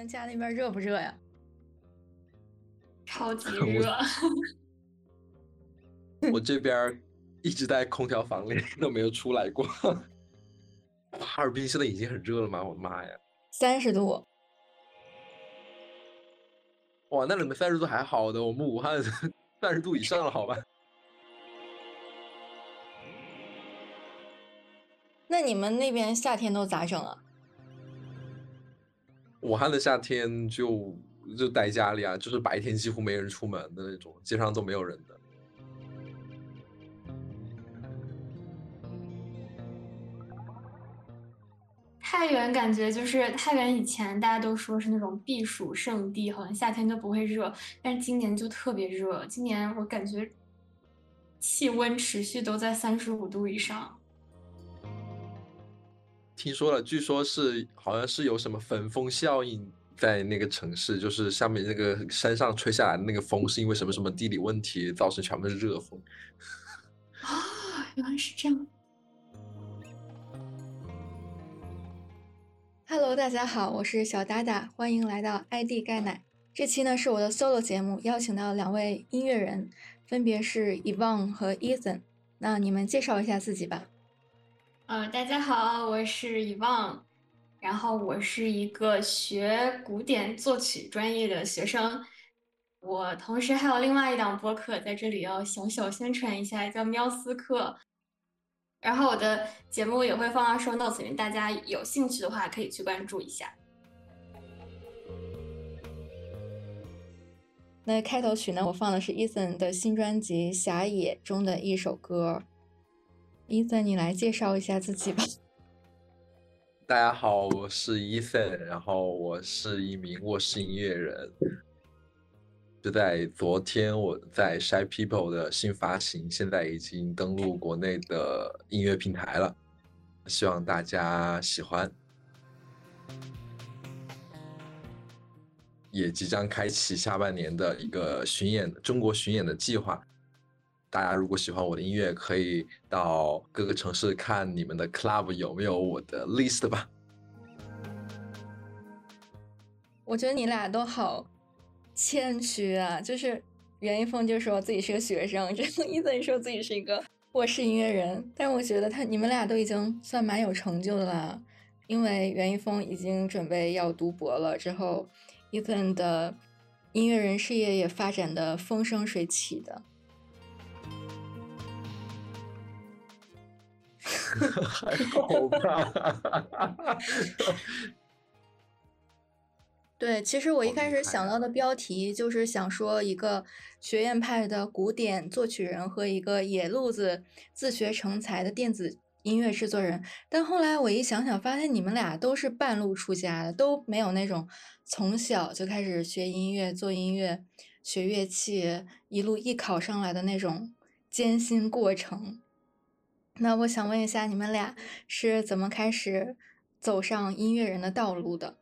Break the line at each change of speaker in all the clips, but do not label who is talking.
们家那边热不热呀？
超级 热。
我这边一直在空调房里，都没有出来过。哈尔滨现在已经很热了吗？我的妈呀！
三十度。
哇，那你们三十度还好的，我们武汉 三十度以上了，好吧？
那你们那边夏天都咋整啊？
武汉的夏天就就待家里啊，就是白天几乎没人出门的那种，街上都没有人的。
太原感觉就是太原以前大家都说是那种避暑胜地，好像夏天都不会热，但是今年就特别热。今年我感觉气温持续都在三十五度以上。
听说了，据说是好像是有什么焚风效应在那个城市，就是下面那个山上吹下来的那个风，是因为什么什么地理问题造成全部是热风。
啊，原来是这样。
Hello，大家好，我是小达达，欢迎来到 ID 钙奶。这期呢是我的 solo 节目，邀请到两位音乐人，分别是 Evan 和 Ethan。那你们介绍一下自己吧。
呃，大家好，我是遗忘，然后我是一个学古典作曲专业的学生，我同时还有另外一档播客，在这里要小小宣传一下，叫喵斯克，然后我的节目也会放到 show notes 里面，大家有兴趣的话可以去关注一下。
那开头曲呢，我放的是 Ethan 的新专辑《狭野》中的一首歌。伊森，你来介绍一下自己吧。
大家好，我是伊森，然后我是一名卧室音乐人。就在昨天，我在 Shy People 的新发行，现在已经登陆国内的音乐平台了，希望大家喜欢。也即将开启下半年的一个巡演，中国巡演的计划。大家如果喜欢我的音乐，可以到各个城市看你们的 club 有没有我的 list 吧。
我觉得你俩都好谦虚啊，就是袁一峰就说自己是个学生，这个伊森说自己是一个我是音乐人，但是我觉得他你们俩都已经算蛮有成就的了，因为袁一峰已经准备要读博了，之后伊森的音乐人事业也发展的风生水起的。
还好吧。
对，其实我一开始想到的标题就是想说一个学院派的古典作曲人和一个野路子自学成才的电子音乐制作人。但后来我一想想，发现你们俩都是半路出家的，都没有那种从小就开始学音乐、做音乐、学乐器，一路艺考上来的那种艰辛过程。那我想问一下，你们俩是怎么开始走上音乐人的道路的？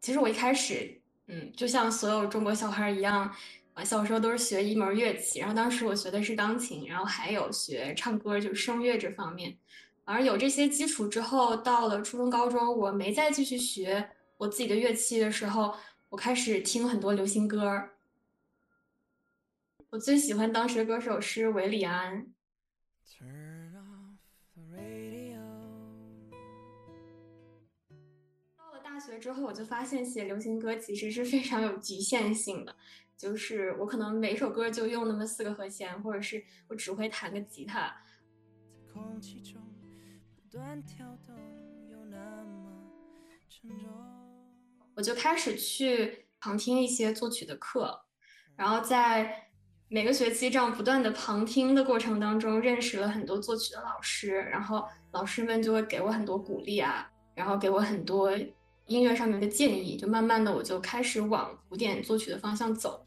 其实我一开始，嗯，就像所有中国小孩一样，啊，小时候都是学一门乐器。然后当时我学的是钢琴，然后还有学唱歌，就是声乐这方面。而有这些基础之后，到了初中、高中，我没再继续学我自己的乐器的时候，我开始听很多流行歌。我最喜欢当时的歌手是韦礼安。到了大学之后，我就发现写流行歌其实是非常有局限性的，就是我可能每首歌就用那么四个和弦，或者是我只会弹个吉他。我就开始去旁听一些作曲的课，然后在。每个学期这样不断的旁听的过程当中，认识了很多作曲的老师，然后老师们就会给我很多鼓励啊，然后给我很多音乐上面的建议，就慢慢的我就开始往古典作曲的方向走。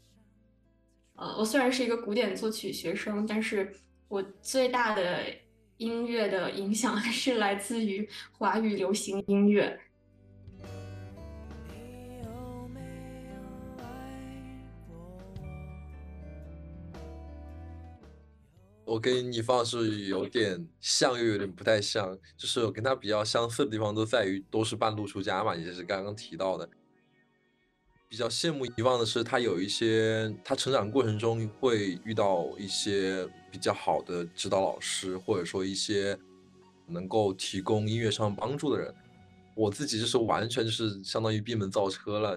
呃，我虽然是一个古典作曲学生，但是我最大的音乐的影响还 是来自于华语流行音乐。
我跟你方是有点像，又有点不太像，就是我跟他比较相似的地方都在于都是半路出家嘛，也就是刚刚提到的。比较羡慕遗忘的是，他有一些他成长过程中会遇到一些比较好的指导老师，或者说一些能够提供音乐上帮助的人。我自己就是完全就是相当于闭门造车了，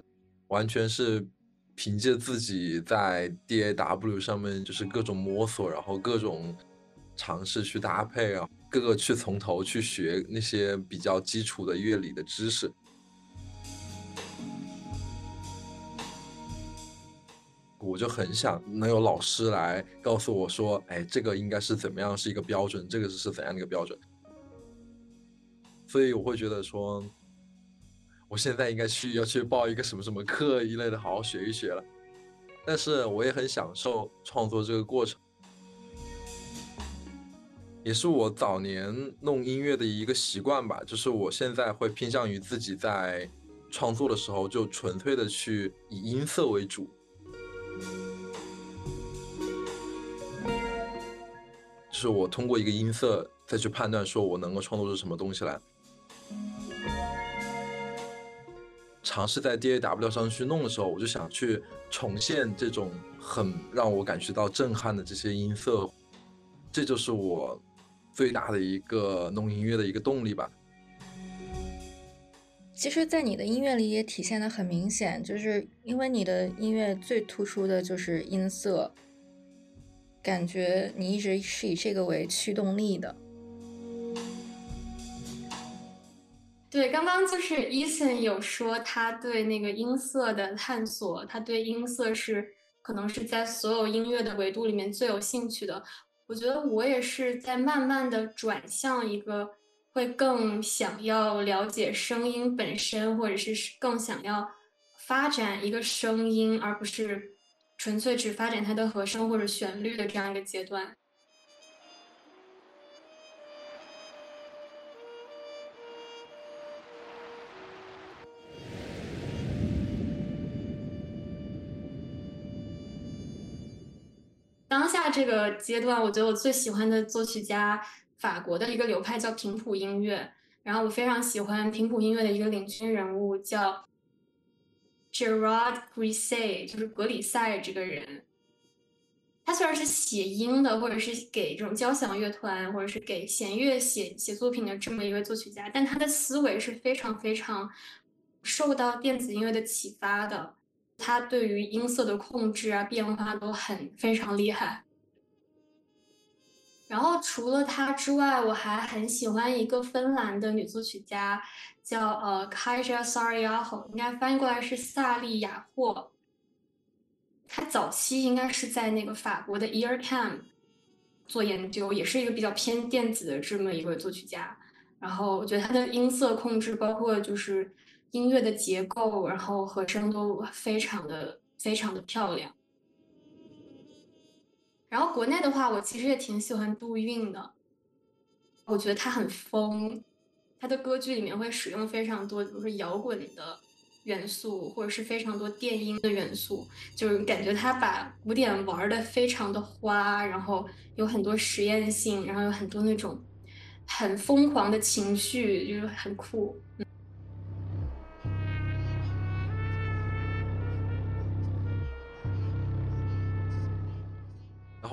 完全是凭借自己在 DAW 上面就是各种摸索，然后各种尝试去搭配啊，各个去从头去学那些比较基础的乐理的知识。我就很想能有老师来告诉我说，哎，这个应该是怎么样是一个标准，这个是怎样的一个标准。所以我会觉得说，我现在应该去要去报一个什么什么课一类的，好好学一学了。但是我也很享受创作这个过程，也是我早年弄音乐的一个习惯吧。就是我现在会偏向于自己在创作的时候，就纯粹的去以音色为主。就是我通过一个音色再去判断，说我能够创作出什么东西来。尝试在 DAW 上去弄的时候，我就想去重现这种很让我感觉到震撼的这些音色，这就是我最大的一个弄音乐的一个动力吧。
其实，在你的音乐里也体现的很明显，就是因为你的音乐最突出的就是音色。感觉你一直是以这个为驱动力的。
对，刚刚就是 Eason 有说他对那个音色的探索，他对音色是可能是在所有音乐的维度里面最有兴趣的。我觉得我也是在慢慢的转向一个会更想要了解声音本身，或者是更想要发展一个声音，而不是。纯粹只发展它的和声或者旋律的这样一个阶段。当下这个阶段，我觉得我最喜欢的作曲家，法国的一个流派叫平谱音乐。然后我非常喜欢平谱音乐的一个领军人物叫。Gerard Grisey 就是格里塞这个人，他虽然是写音的，或者是给这种交响乐团，或者是给弦乐写写作品的这么一位作曲家，但他的思维是非常非常受到电子音乐的启发的，他对于音色的控制啊变化都很非常厉害。然后除了他之外，我还很喜欢一个芬兰的女作曲家，叫呃 Kaija Sariaho，应该翻译过来是萨利亚霍。她早期应该是在那个法国的 Earcam 做研究，也是一个比较偏电子的这么一个作曲家。然后我觉得她的音色控制，包括就是音乐的结构，然后和声都非常的非常的漂亮。然后国内的话，我其实也挺喜欢杜韵的。我觉得他很疯，他的歌剧里面会使用非常多，比如说摇滚的元素，或者是非常多电音的元素，就是感觉他把古典玩的非常的花，然后有很多实验性，然后有很多那种很疯狂的情绪，就是很酷。
然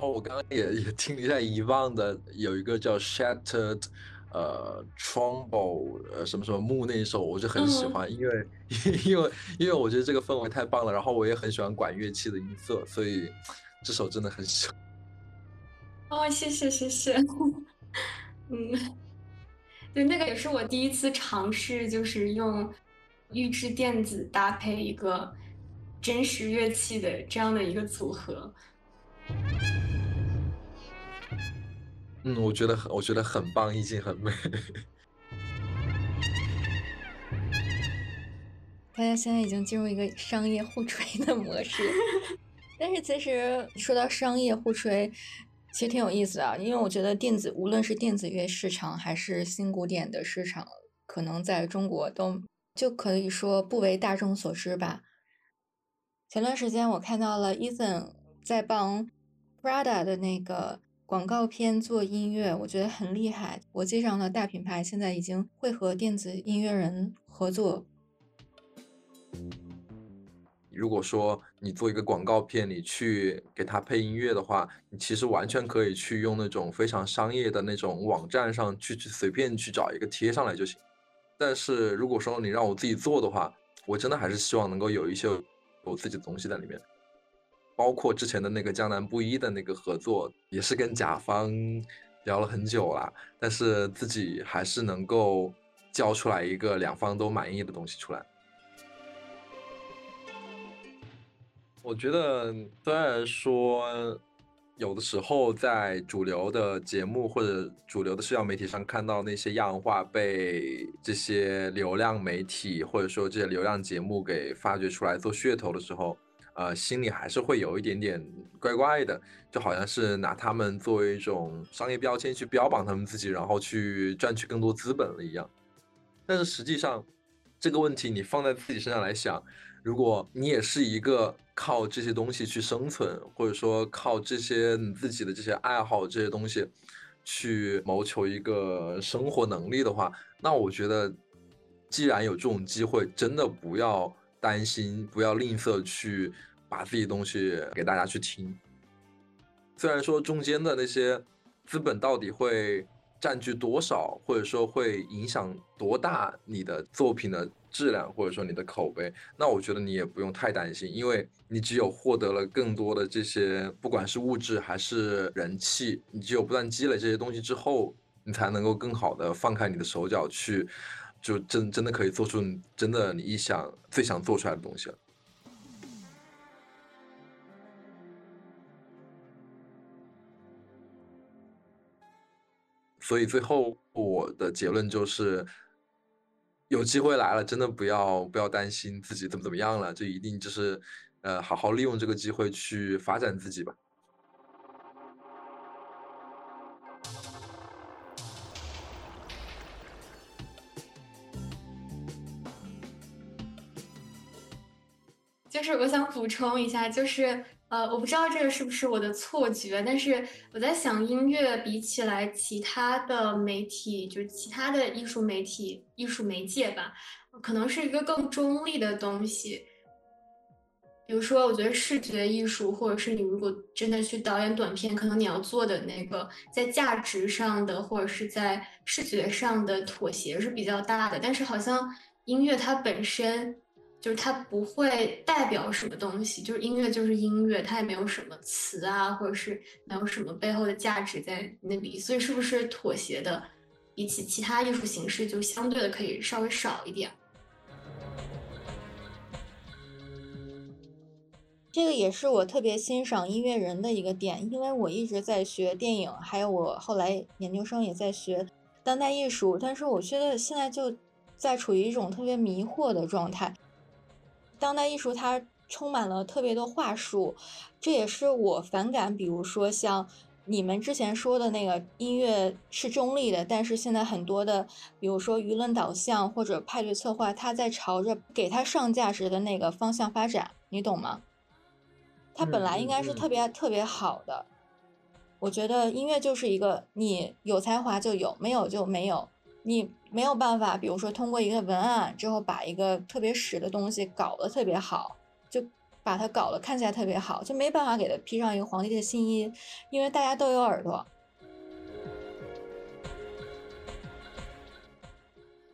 后我刚刚也也听了一下遗忘的，有一个叫 Shattered，呃，Trombo，呃，什么什么木那一首，我就很喜欢，因为因为因为我觉得这个氛围太棒了，然后我也很喜欢管乐器的音色，所以这首真的很喜欢。
哦，谢谢谢谢，嗯，对，那个也是我第一次尝试，就是用预制电子搭配一个真实乐器的这样的一个组合。
嗯，我觉得很，我觉得很棒，意境很美。
大家现在已经进入一个商业互吹的模式，但是其实说到商业互吹，其实挺有意思的，因为我觉得电子，无论是电子乐市场还是新古典的市场，可能在中国都就可以说不为大众所知吧。前段时间我看到了 Ethan 在帮 Prada 的那个。广告片做音乐，我觉得很厉害。国际上的大品牌现在已经会和电子音乐人合作。
如果说你做一个广告片，你去给它配音乐的话，你其实完全可以去用那种非常商业的那种网站上去去随便去找一个贴上来就行。但是如果说你让我自己做的话，我真的还是希望能够有一些我自己的东西在里面。包括之前的那个江南布衣的那个合作，也是跟甲方聊了很久了，但是自己还是能够交出来一个两方都满意的东西出来。我觉得，虽然说有的时候在主流的节目或者主流的社交媒体上看到那些样化被这些流量媒体或者说这些流量节目给发掘出来做噱头的时候，呃，心里还是会有一点点怪怪的，就好像是拿他们作为一种商业标签去标榜他们自己，然后去赚取更多资本了一样。但是实际上，这个问题你放在自己身上来想。如果你也是一个靠这些东西去生存，或者说靠这些你自己的这些爱好这些东西去谋求一个生活能力的话，那我觉得，既然有这种机会，真的不要担心，不要吝啬去把自己东西给大家去听。虽然说中间的那些资本到底会。占据多少，或者说会影响多大你的作品的质量，或者说你的口碑，那我觉得你也不用太担心，因为你只有获得了更多的这些，不管是物质还是人气，你只有不断积累这些东西之后，你才能够更好的放开你的手脚去，就真真的可以做出真的你一想最想做出来的东西了。所以最后我的结论就是，有机会来了，真的不要不要担心自己怎么怎么样了，就一定就是，呃，好好利用这个机会去发展自己吧。
就是我想补充一下，就是。呃，我不知道这个是不是我的错觉，但是我在想，音乐比起来其他的媒体，就其他的艺术媒体、艺术媒介吧，可能是一个更中立的东西。比如说，我觉得视觉艺术，或者是你如果真的去导演短片，可能你要做的那个在价值上的，或者是在视觉上的妥协是比较大的。但是好像音乐它本身。就是它不会代表什么东西，就是音乐就是音乐，它也没有什么词啊，或者是没有什么背后的价值在那里，所以是不是妥协的比起其他艺术形式就相对的可以稍微少一点？
这个也是我特别欣赏音乐人的一个点，因为我一直在学电影，还有我后来研究生也在学当代艺术，但是我觉得现在就在处于一种特别迷惑的状态。当代艺术它充满了特别多话术，这也是我反感。比如说像你们之前说的那个音乐是中立的，但是现在很多的，比如说舆论导向或者派对策划，它在朝着给它上价值的那个方向发展，你懂吗？它本来应该是特别特别好的。我觉得音乐就是一个，你有才华就有，没有就没有。你没有办法，比如说通过一个文案之后，把一个特别屎的东西搞得特别好，就把它搞得看起来特别好，就没办法给它披上一个皇帝的新衣，因为大家都有耳朵。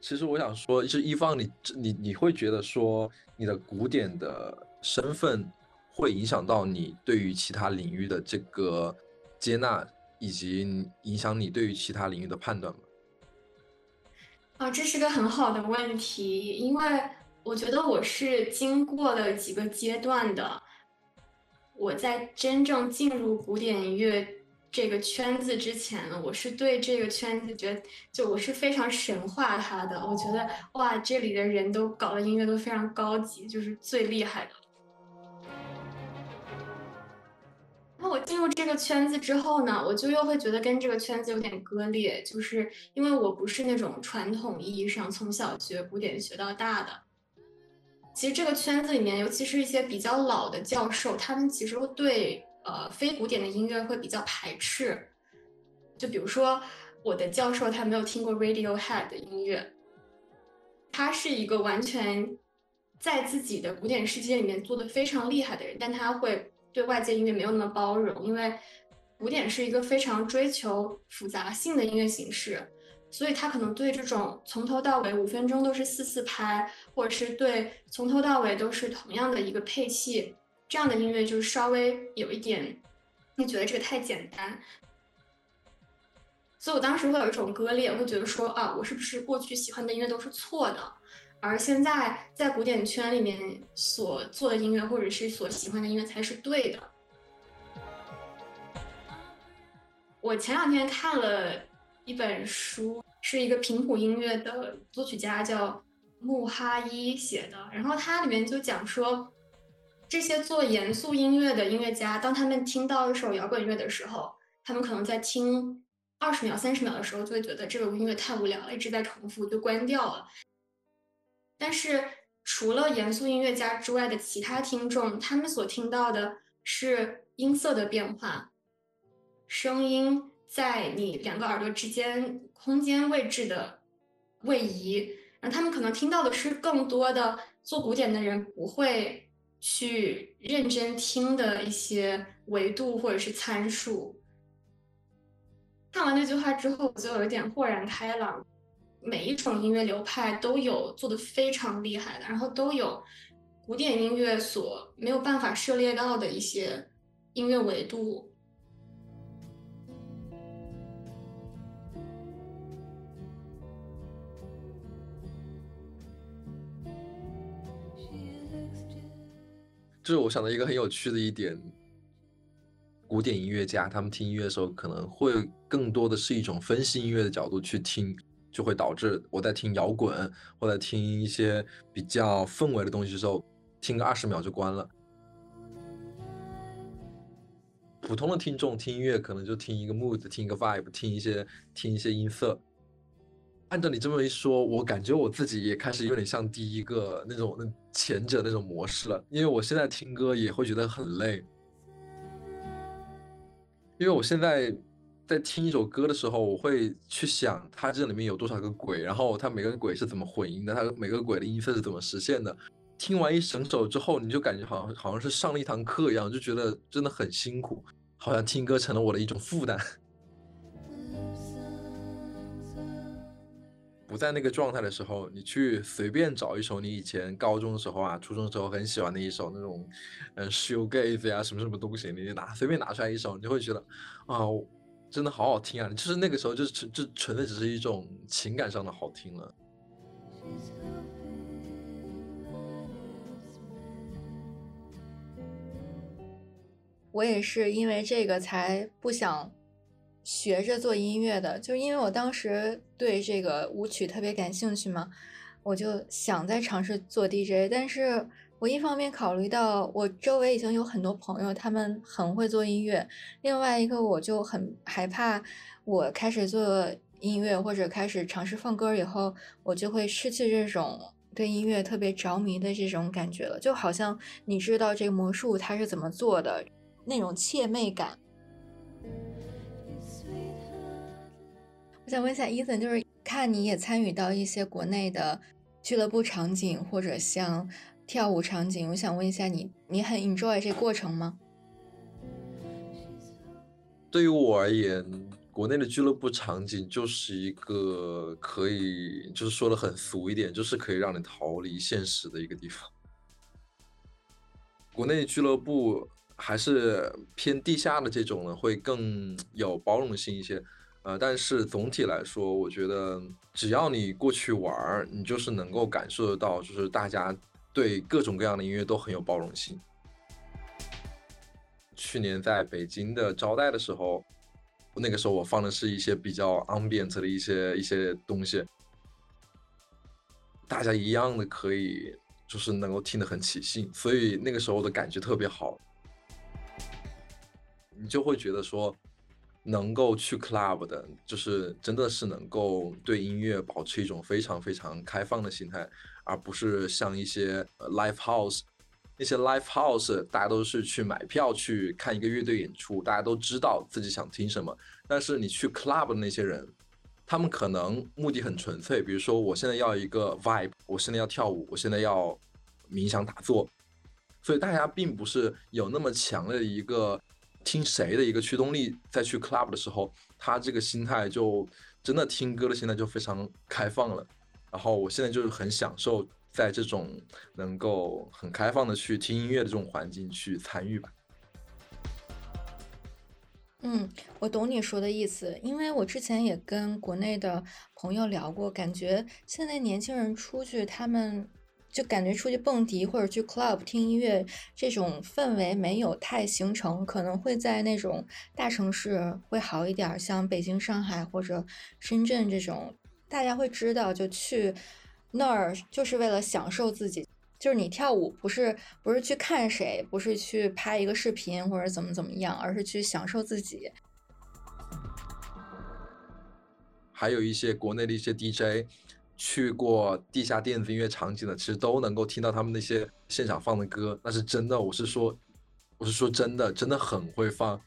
其实我想说，就是一方，你你你会觉得说，你的古典的身份会影响到你对于其他领域的这个接纳，以及影响你对于其他领域的判断吗？
啊，这是个很好的问题，因为我觉得我是经过了几个阶段的。我在真正进入古典乐这个圈子之前呢，我是对这个圈子觉得，就我是非常神化它的。我觉得哇，这里的人都搞的音乐都非常高级，就是最厉害的。那我进入这个圈子之后呢，我就又会觉得跟这个圈子有点割裂，就是因为我不是那种传统意义上从小学古典学到大的。其实这个圈子里面，尤其是一些比较老的教授，他们其实会对呃非古典的音乐会比较排斥，就比如说我的教授他没有听过 Radiohead 的音乐，他是一个完全在自己的古典世界里面做的非常厉害的人，但他会对外界音乐没有那么包容，因为古典是一个非常追求复杂性的音乐形式。所以他可能对这种从头到尾五分钟都是四四拍，或者是对从头到尾都是同样的一个配器，这样的音乐就是稍微有一点，你觉得这个太简单。所以我当时会有一种割裂，会觉得说啊，我是不是过去喜欢的音乐都是错的，而现在在古典圈里面所做的音乐，或者是所喜欢的音乐才是对的。我前两天看了一本书。是一个平谱音乐的作曲家叫穆哈伊写的，然后它里面就讲说，这些做严肃音乐的音乐家，当他们听到一首摇滚乐的时候，他们可能在听二十秒、三十秒的时候，就会觉得这个音乐太无聊了，一直在重复，就关掉了。但是除了严肃音乐家之外的其他听众，他们所听到的是音色的变化，声音。在你两个耳朵之间空间位置的位移，然后他们可能听到的是更多的做古典的人不会去认真听的一些维度或者是参数。看完那句话之后，我就有一点豁然开朗。每一种音乐流派都有做的非常厉害的，然后都有古典音乐所没有办法涉猎到的一些音乐维度。
就是我想到一个很有趣的一点，古典音乐家他们听音乐的时候，可能会更多的是一种分析音乐的角度去听，就会导致我在听摇滚或者听一些比较氛围的东西的时候，听个二十秒就关了。普通的听众听音乐可能就听一个 mood，听一个 vibe，听一些听一些音色。按照你这么一说，我感觉我自己也开始有点像第一个那种那前者那种模式了。因为我现在听歌也会觉得很累，因为我现在在听一首歌的时候，我会去想它这里面有多少个轨，然后它每个轨是怎么混音的，它每个轨的音色是怎么实现的。听完一整首之后，你就感觉好像好像是上了一堂课一样，就觉得真的很辛苦，好像听歌成了我的一种负担。不在那个状态的时候，你去随便找一首你以前高中的时候啊、初中的时候很喜欢的一首那种，嗯，shoegaze 呀，什么什么东西，你就拿随便拿出来一首，你就会觉得啊，真的好好听啊！就是那个时候，就是纯，就纯的只是一种情感上的好听了。
我也是因为这个才不想。学着做音乐的，就因为我当时对这个舞曲特别感兴趣嘛，我就想再尝试做 DJ。但是我一方面考虑到我周围已经有很多朋友，他们很会做音乐；另外一个我就很害怕，我开始做音乐或者开始尝试放歌以后，我就会失去这种对音乐特别着迷的这种感觉了，就好像你知道这个魔术它是怎么做的那种怯媚感。我想问一下伊森，就是看你也参与到一些国内的俱乐部场景或者像跳舞场景，我想问一下你，你很 enjoy 这过程吗？
对于我而言，国内的俱乐部场景就是一个可以，就是说的很俗一点，就是可以让你逃离现实的一个地方。国内俱乐部还是偏地下的这种呢，会更有包容性一些。呃，但是总体来说，我觉得只要你过去玩儿，你就是能够感受得到，就是大家对各种各样的音乐都很有包容性。去年在北京的招待的时候，那个时候我放的是一些比较 ambient 的一些一些东西，大家一样的可以就是能够听得很起兴，所以那个时候的感觉特别好，你就会觉得说。能够去 club 的，就是真的是能够对音乐保持一种非常非常开放的心态，而不是像一些 live house，那些 live house 大家都是去买票去看一个乐队演出，大家都知道自己想听什么，但是你去 club 的那些人，他们可能目的很纯粹，比如说我现在要一个 vibe，我现在要跳舞，我现在要冥想打坐，所以大家并不是有那么强烈的一个听谁的一个驱动力，在去 club 的时候，他这个心态就真的听歌的心态就非常开放了。然后我现在就是很享受在这种能够很开放的去听音乐的这种环境去参与吧。
嗯，我懂你说的意思，因为我之前也跟国内的朋友聊过，感觉现在年轻人出去，他们就感觉出去蹦迪或者去 club 听音乐这种氛围没有太形成，可能会在那种大城市会好一点，像北京、上海或者深圳这种，大家会知道就去那儿就是为了享受自己。就是你跳舞不是不是去看谁，不是去拍一个视频或者怎么怎么样，而是去享受自己。
还有一些国内的一些 DJ 去过地下电子音乐场景的，其实都能够听到他们那些现场放的歌，那是真的。我是说，我是说真的，真的很会放。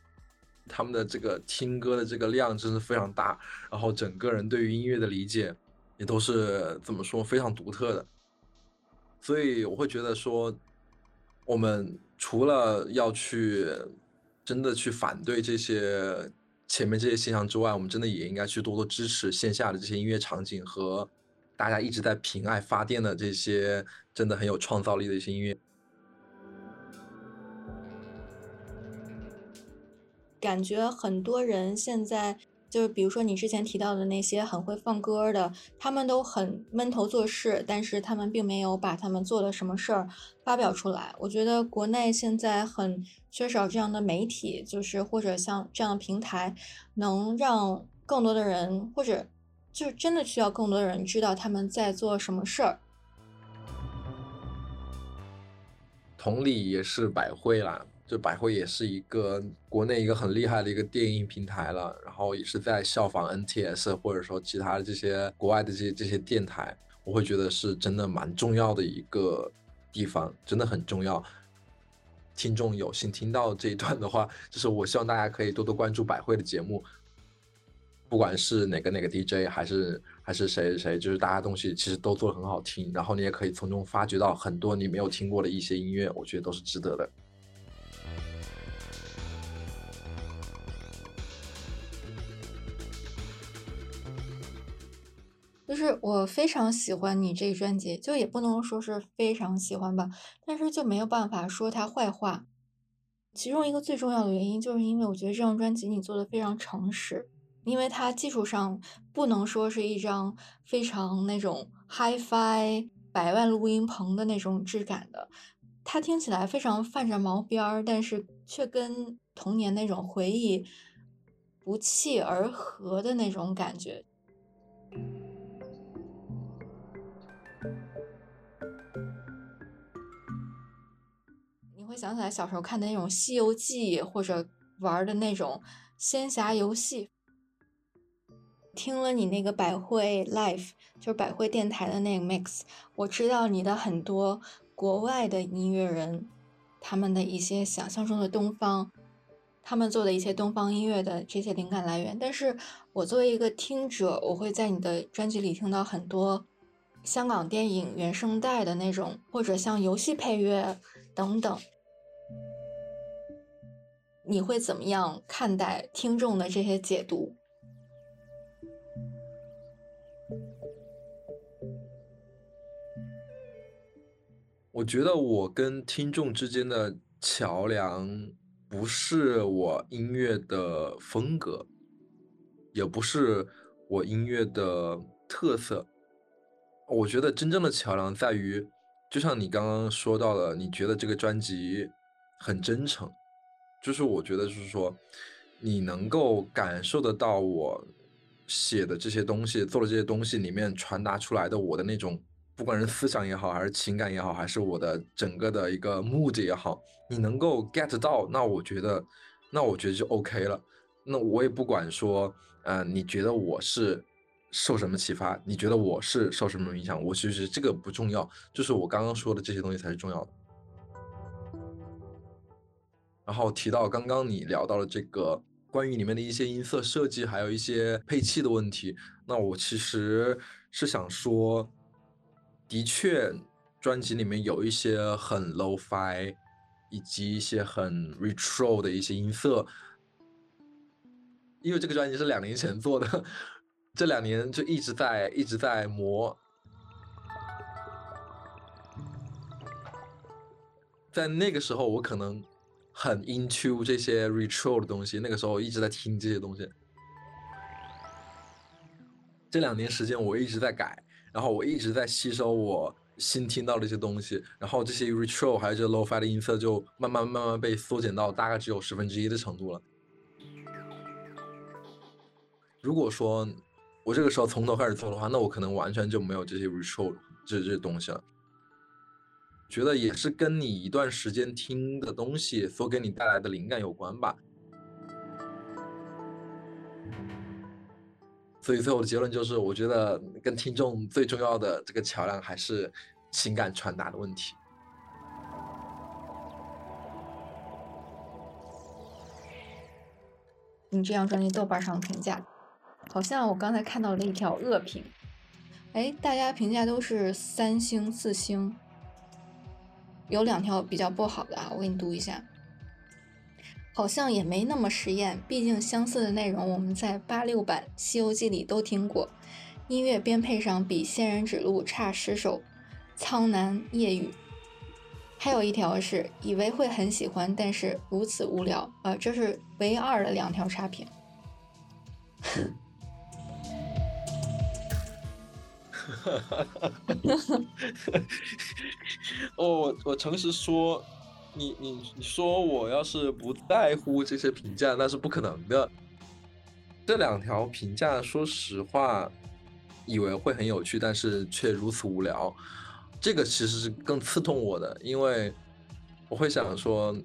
他们的这个听歌的这个量真是非常大，然后整个人对于音乐的理解也都是怎么说非常独特的。所以我会觉得说，我们除了要去真的去反对这些前面这些现象之外，我们真的也应该去多多支持线下的这些音乐场景和大家一直在凭爱发电的这些真的很有创造力的一些音乐。
感觉很多人现在。就是比如说你之前提到的那些很会放歌的，他们都很闷头做事，但是他们并没有把他们做的什么事儿发表出来。我觉得国内现在很缺少这样的媒体，就是或者像这样的平台，能让更多的人，或者就是真的需要更多的人知道他们在做什么事儿。
同理也是百惠啦。就百汇也是一个国内一个很厉害的一个电影平台了，然后也是在效仿 NTS 或者说其他的这些国外的这些这些电台，我会觉得是真的蛮重要的一个地方，真的很重要。听众有幸听到这一段的话，就是我希望大家可以多多关注百惠的节目，不管是哪个哪个 DJ 还是还是谁谁，就是大家东西其实都做的很好听，然后你也可以从中发掘到很多你没有听过的一些音乐，我觉得都是值得的。
就是我非常喜欢你这个专辑，就也不能说是非常喜欢吧，但是就没有办法说它坏话。其中一个最重要的原因，就是因为我觉得这张专辑你做的非常诚实，因为它技术上不能说是一张非常那种 HiFi 百万录音棚的那种质感的，它听起来非常泛着毛边儿，但是却跟童年那种回忆不期而合的那种感觉。想起来小时候看的那种《西游记》，或者玩的那种仙侠游戏。听了你那个百汇 Live，就是百汇电台的那个 Mix，我知道你的很多国外的音乐人，他们的一些想象中的东方，他们做的一些东方音乐的这些灵感来源。但是我作为一个听者，我会在你的专辑里听到很多香港电影原声带的那种，或者像游戏配乐等等。你会怎么样看待听众的这些解读？
我觉得我跟听众之间的桥梁不是我音乐的风格，也不是我音乐的特色。我觉得真正的桥梁在于，就像你刚刚说到的，你觉得这个专辑很真诚。就是我觉得，就是说，你能够感受得到我写的这些东西，做的这些东西里面传达出来的我的那种，不管是思想也好，还是情感也好，还是我的整个的一个目的也好，你能够 get 到，那我觉得，那我觉得就 OK 了。那我也不管说，嗯，你觉得我是受什么启发，你觉得我是受什么影响，我其实这个不重要，就是我刚刚说的这些东西才是重要的。然后提到刚刚你聊到了这个关于里面的一些音色设计，还有一些配器的问题。那我其实是想说，的确，专辑里面有一些很 low-fi，以及一些很 retro 的一些音色。因为这个专辑是两年前做的，这两年就一直在一直在磨。在那个时候，我可能很 into 这些 retro 的东西，那个时候一直在听这些东西。这两年时间，我一直在改，然后我一直在吸收我新听到的一些东西，然后这些 retro 还有这 low-fi 的音色就慢慢慢慢被缩减到大概只有十分之一的程度了。如果说我这个时候从头开始做的话，那我可能完全就没有这些 retro 这这东西了。觉得也是跟你一段时间听的东西所给你带来的灵感有关吧。所以最后的结论就是，我觉得跟听众最重要的这个桥梁还是情感传达的问题。
你这张专辑豆瓣上评价？好像我刚才看到了一条恶评，哎，大家评价都是三星、四星，有两条比较不好的啊，我给你读一下。好像也没那么实验，毕竟相似的内容我们在八六版《西游记》里都听过。音乐编配上比《仙人指路》差十首，苍南夜雨。还有一条是以为会很喜欢，但是如此无聊。呃，这是唯二的两条差评。
哦，我我诚实说，你你你说我要是不在乎这些评价，那是不可能的。这两条评价，说实话，以为会很有趣，但是却如此无聊。这个其实是更刺痛我的，因为我会想说，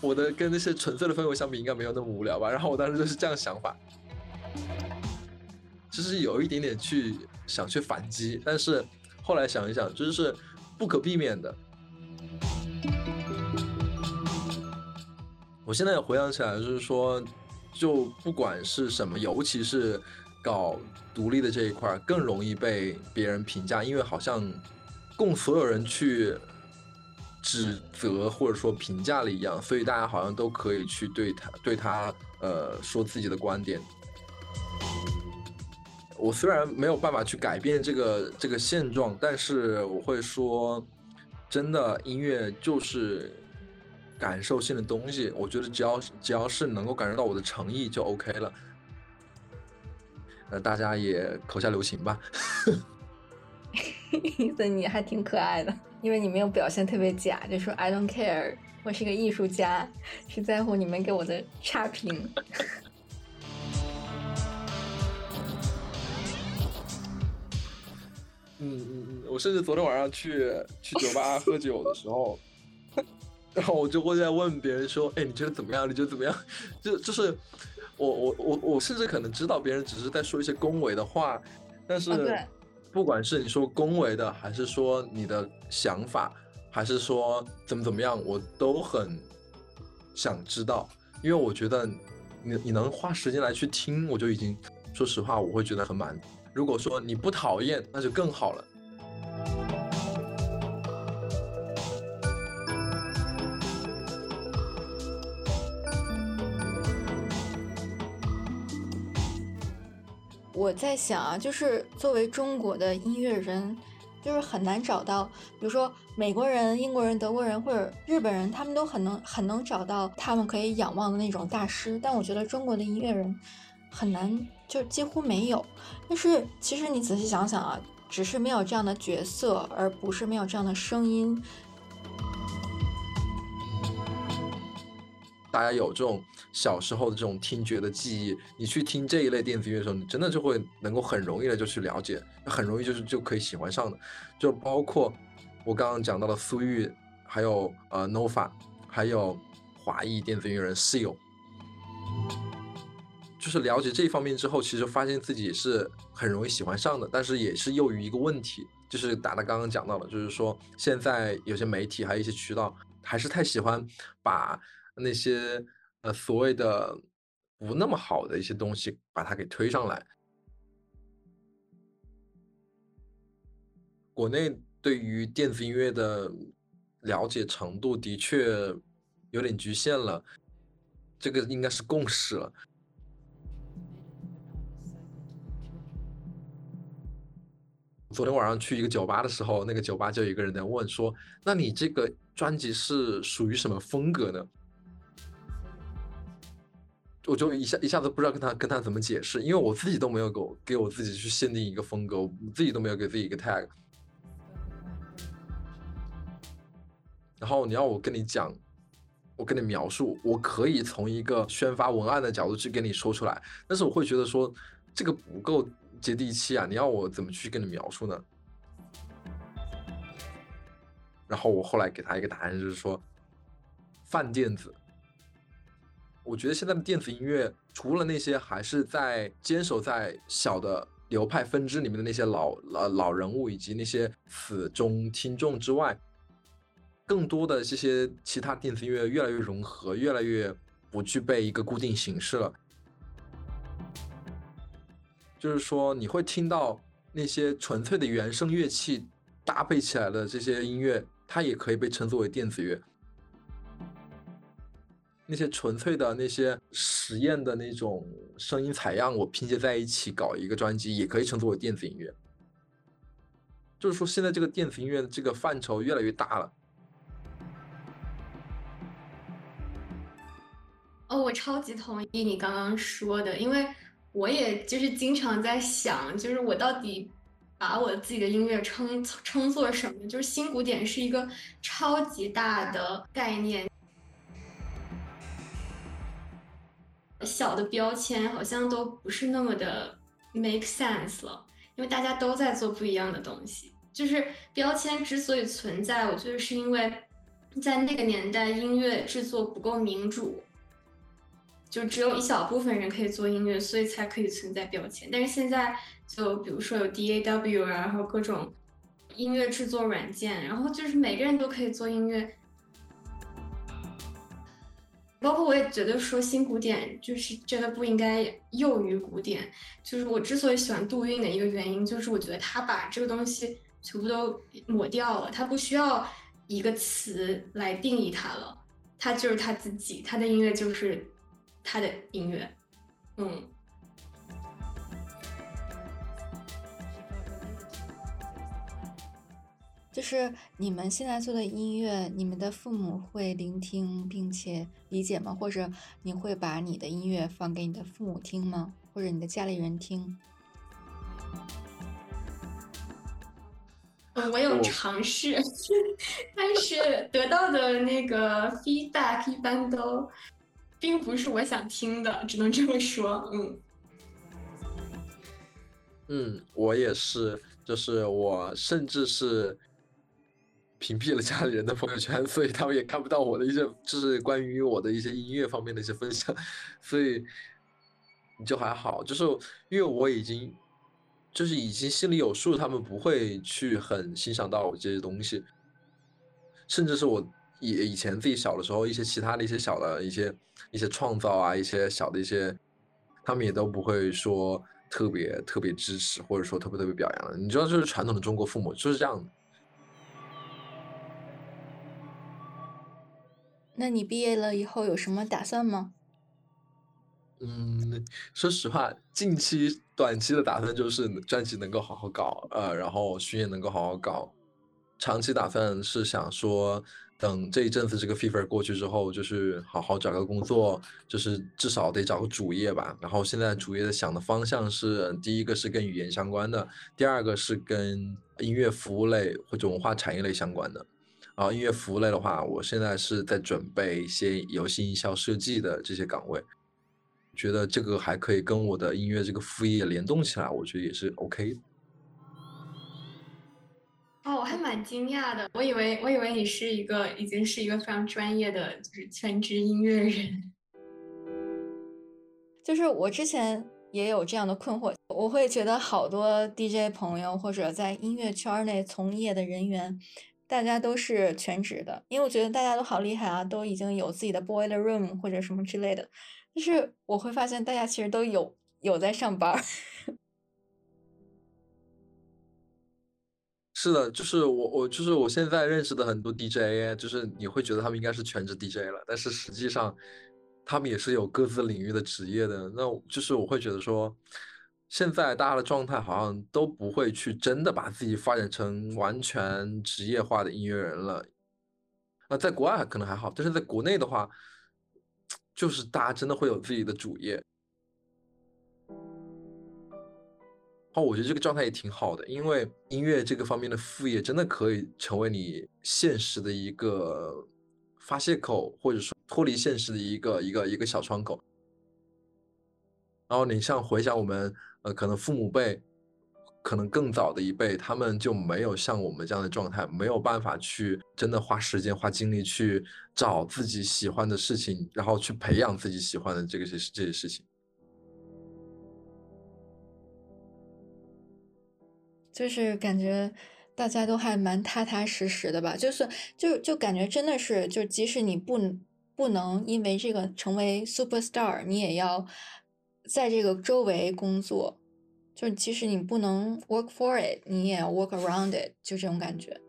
我的跟那些纯粹的氛围相比，应该没有那么无聊吧。然后我当时就是这样想法，就是有一点点去。想去反击，但是后来想一想，就是不可避免的。我现在回想起来，就是说，就不管是什么，尤其是搞独立的这一块，更容易被别人评价，因为好像供所有人去指责或者说评价了一样，所以大家好像都可以去对他对他呃说自己的观点。我虽然没有办法去改变这个这个现状，但是我会说，真的音乐就是感受性的东西。我觉得只要只要是能够感受到我的诚意就 OK 了。那大家也口下留情吧。
意思你还挺可爱的，因为你没有表现特别假，就说 I don't care，我是个艺术家，是在乎你们给我的差评。
嗯嗯嗯，我甚至昨天晚上去去酒吧喝酒的时候，然后我就会在问别人说：“哎，你觉得怎么样？你觉得怎么样？” 就就是我我我我甚至可能知道别人只是在说一些恭维的话，但是不管是你说恭维的，还是说你的想法，还是说怎么怎么样，我都很想知道，因为我觉得你你能花时间来去听，我就已经说实话，我会觉得很满。如果说你不讨厌，那就更好了。
我在想啊，就是作为中国的音乐人，就是很难找到，比如说美国人、英国人、德国人或者日本人，他们都很能很能找到他们可以仰望的那种大师，但我觉得中国的音乐人很难。就几乎没有，但是其实你仔细想想啊，只是没有这样的角色，而不是没有这样的声音。
大家有这种小时候的这种听觉的记忆，你去听这一类电子乐的时候，你真的就会能够很容易的就去了解，很容易就是就可以喜欢上的。就包括我刚刚讲到的苏玉，还有呃 Nova，还有华裔电子音乐人 Seal。就是了解这一方面之后，其实发现自己是很容易喜欢上的，但是也是由于一个问题，就是达达刚刚讲到了，就是说现在有些媒体还有一些渠道，还是太喜欢把那些呃所谓的不那么好的一些东西把它给推上来。国内对于电子音乐的了解程度的确有点局限了，这个应该是共识了。昨天晚上去一个酒吧的时候，那个酒吧就有一个人在问说：“那你这个专辑是属于什么风格呢？”我就一下一下子不知道跟他跟他怎么解释，因为我自己都没有给我给我自己去限定一个风格，我自己都没有给自己一个 tag。然后你要我跟你讲，我跟你描述，我可以从一个宣发文案的角度去跟你说出来，但是我会觉得说这个不够。接地气啊！你要我怎么去跟你描述呢？然后我后来给他一个答案，就是说，泛电子。我觉得现在的电子音乐，除了那些还是在坚守在小的流派分支里面的那些老老老人物以及那些死忠听众之外，更多的这些其他电子音乐越来越融合，越来越不具备一个固定形式了。就是说，你会听到那些纯粹的原声乐器搭配起来的这些音乐，它也可以被称作为电子乐。那些纯粹的那些实验的那种声音采样，我拼接在一起搞一个专辑，也可以称作为电子音乐。就是说，现在这个电子音乐这个范畴越来越大了。
哦，我超级同意你刚刚说的，因为。我也就是经常在想，就是我到底把我自己的音乐称称作什么？就是新古典是一个超级大的概念，小的标签好像都不是那么的 make sense 了，因为大家都在做不一样的东西。就是标签之所以存在，我觉得是因为在那个年代音乐制作不够民主。就只有一小部分人可以做音乐，所以才可以存在标签。但是现在，就比如说有 DAW 啊，然后各种音乐制作软件，然后就是每个人都可以做音乐。包括我也觉得说新古典就是真的不应该囿于古典。就是我之所以喜欢杜韵的一个原因，就是我觉得他把这个东西全部都抹掉了，他不需要一个词来定义它了，他就是他自己，他的音乐就是。他的音乐，嗯，
就是你们现在做的音乐，你们的父母会聆听并且理解吗？或者你会把你的音乐放给你的父母听吗？或者你的家里人听？
我有尝试，但是得到的那个 feedback 一般都。并不是我想听的，只能这么说。嗯，
嗯，我也是，就是我甚至是屏蔽了家里人的朋友圈，所以他们也看不到我的一些，就是关于我的一些音乐方面的一些分享，所以就还好，就是因为我已经就是已经心里有数，他们不会去很欣赏到我这些东西，甚至是我。以以前自己小的时候，一些其他的一些小的一些一些创造啊，一些小的一些，他们也都不会说特别特别支持，或者说特别特别表扬的。你知道，就是传统的中国父母就是这样的。
那你毕业了以后有什么打算吗？
嗯，说实话，近期短期的打算就是专辑能够好好搞，呃，然后巡演能够好好搞。长期打算是想说。等这一阵子这个 fever 过去之后，就是好好找个工作，就是至少得找个主业吧。然后现在主业的想的方向是，第一个是跟语言相关的，第二个是跟音乐服务类或者文化产业类相关的。然后音乐服务类的话，我现在是在准备一些游戏音效设计的这些岗位，觉得这个还可以跟我的音乐这个副业联动起来，我觉得也是 OK。
我还蛮惊讶的，我以为我以为你是一个已经是一个非常专业的，就是全职音乐人。
就是我之前也有这样的困惑，我会觉得好多 DJ 朋友或者在音乐圈内从业的人员，大家都是全职的，因为我觉得大家都好厉害啊，都已经有自己的 boiler room 或者什么之类的。但是我会发现大家其实都有有在上班
是的，就是我我就是我现在认识的很多 DJ，就是你会觉得他们应该是全职 DJ 了，但是实际上他们也是有各自领域的职业的。那就是我会觉得说，现在大家的状态好像都不会去真的把自己发展成完全职业化的音乐人了。那在国外可能还好，但是在国内的话，就是大家真的会有自己的主业。哦，我觉得这个状态也挺好的，因为音乐这个方面的副业真的可以成为你现实的一个发泄口，或者说脱离现实的一个一个一个小窗口。然后你像回想我们呃，可能父母辈，可能更早的一辈，他们就没有像我们这样的状态，没有办法去真的花时间花精力去找自己喜欢的事情，然后去培养自己喜欢的这个些这些事情。
就是感觉大家都还蛮踏踏实实的吧，就是就就感觉真的是，就即使你不不能因为这个成为 super star，你也要在这个周围工作，就是即使你不能 work for it，你也要 work around it，就这种感觉。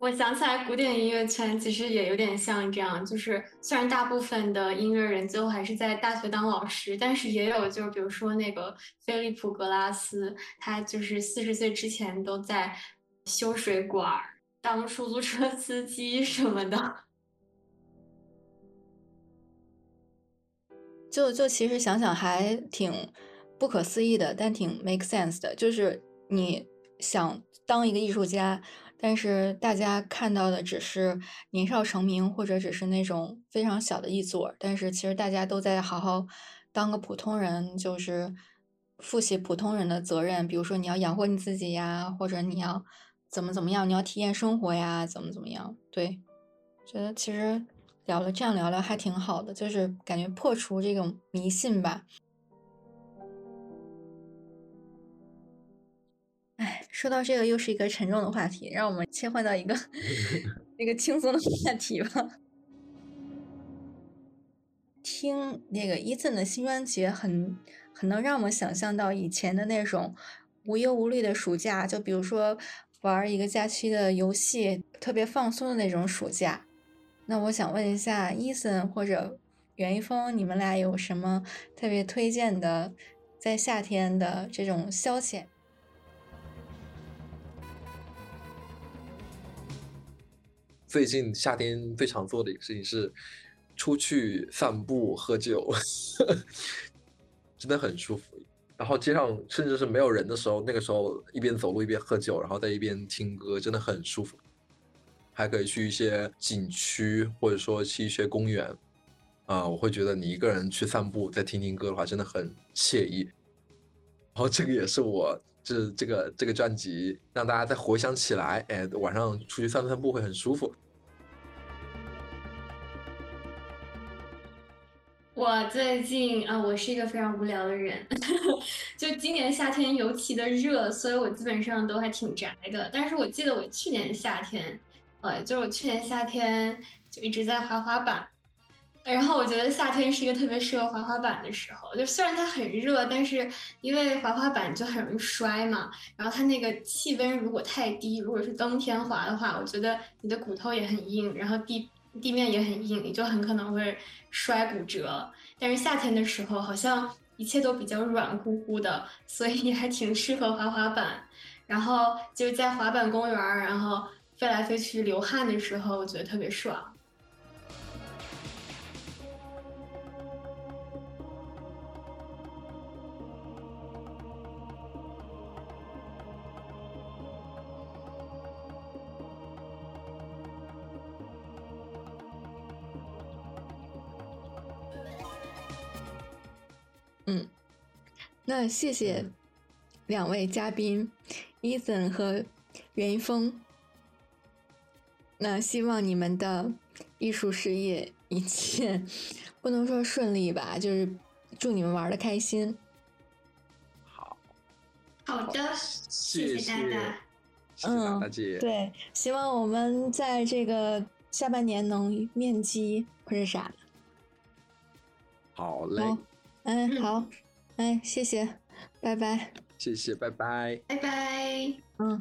我想起来，古典音乐圈其实也有点像这样，就是虽然大部分的音乐人最后还是在大学当老师，但是也有就是比如说那个菲利普格拉斯，他就是四十岁之前都在修水管、当出租车司机什么的。
就就其实想想还挺不可思议的，但挺 make sense 的，就是你想当一个艺术家。但是大家看到的只是年少成名，或者只是那种非常小的一撮。但是其实大家都在好好当个普通人，就是负起普通人的责任。比如说你要养活你自己呀，或者你要怎么怎么样，你要体验生活呀，怎么怎么样。对，觉得其实聊了这样聊聊还挺好的，就是感觉破除这种迷信吧。说到这个，又是一个沉重的话题，让我们切换到一个 一个轻松的话题吧。听那个伊森的新专辑，很很能让我们想象到以前的那种无忧无虑的暑假，就比如说玩一个假期的游戏，特别放松的那种暑假。那我想问一下伊森或者袁一峰，你们俩有什么特别推荐的在夏天的这种消遣？
最近夏天最常做的一个事情是出去散步喝酒，真的很舒服。然后街上甚至是没有人的时候，那个时候一边走路一边喝酒，然后在一边听歌，真的很舒服。还可以去一些景区，或者说去一些公园，啊，我会觉得你一个人去散步再听听歌的话，真的很惬意。然后这个也是我。是这个这个专辑让大家再回想起来，哎，晚上出去散散步会很舒服。
我最近啊，我是一个非常无聊的人，就今年夏天尤其的热，所以我基本上都还挺宅的。但是我记得我去年夏天，呃，就是我去年夏天就一直在滑滑板。然后我觉得夏天是一个特别适合滑滑板的时候，就虽然它很热，但是因为滑滑板就很容易摔嘛。然后它那个气温如果太低，如果是冬天滑的话，我觉得你的骨头也很硬，然后地地面也很硬，你就很可能会摔骨折。但是夏天的时候好像一切都比较软乎乎的，所以还挺适合滑滑板。然后就在滑板公园，然后飞来飞去流汗的时候，我觉得特别爽。
那谢谢两位嘉宾，Ethan 和袁一峰。那希望你们的艺术事业一切不能说顺利吧，就是祝你们玩的开心。
好，
好的，谢
谢
谢大家。
嗯，大姐，
对，希望我们在这个下半年能面基或者啥的。
好嘞，
嗯
好，哎，谢谢，拜拜。
谢谢，拜拜。
拜拜。
嗯。